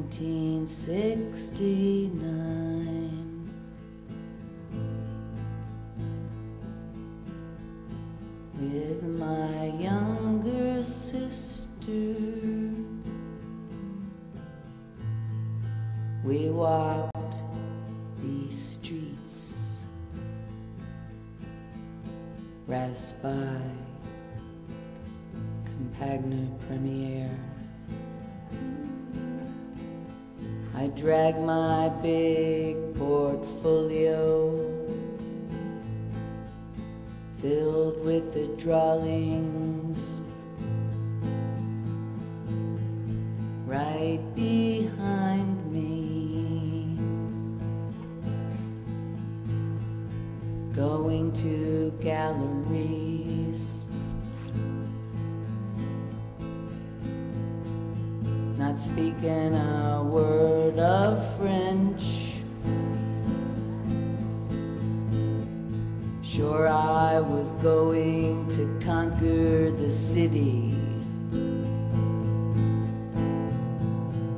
1969. With my younger sister, we walked these streets, Raspail, Campagne Première. I drag my big portfolio filled with the drawings right behind me. Going to galleries. Not speaking a word of French. Sure, I was going to conquer the city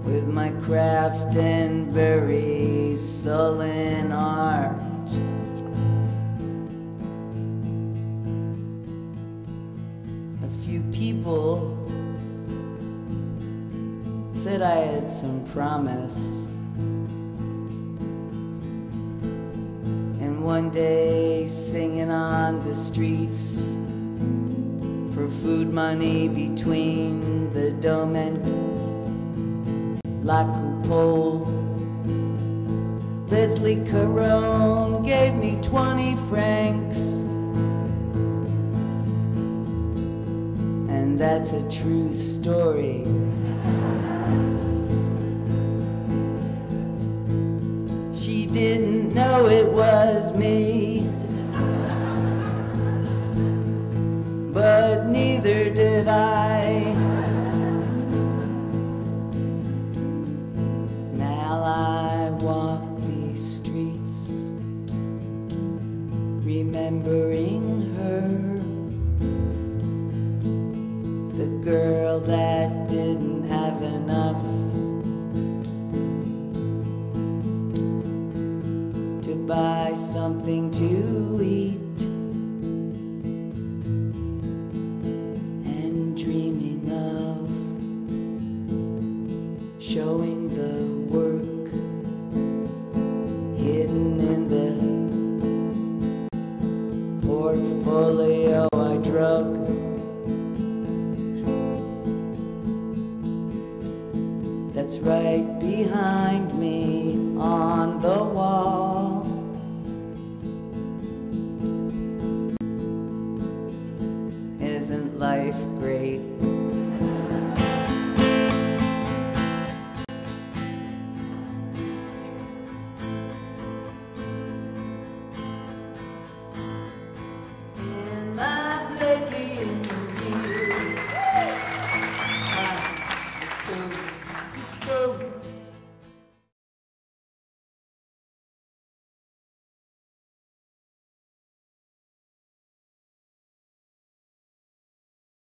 with my craft and very sullen art. A few people said I had some promise. And one day, singing on the streets for food money between the dome and La Coupole, Leslie Caron gave me 20 francs. And that's a true story. She didn't know it was me. But neither did I. buy something to eat. And dreaming of showing the work hidden in the portfolio I drug. That's right behind me on the wall. Life great?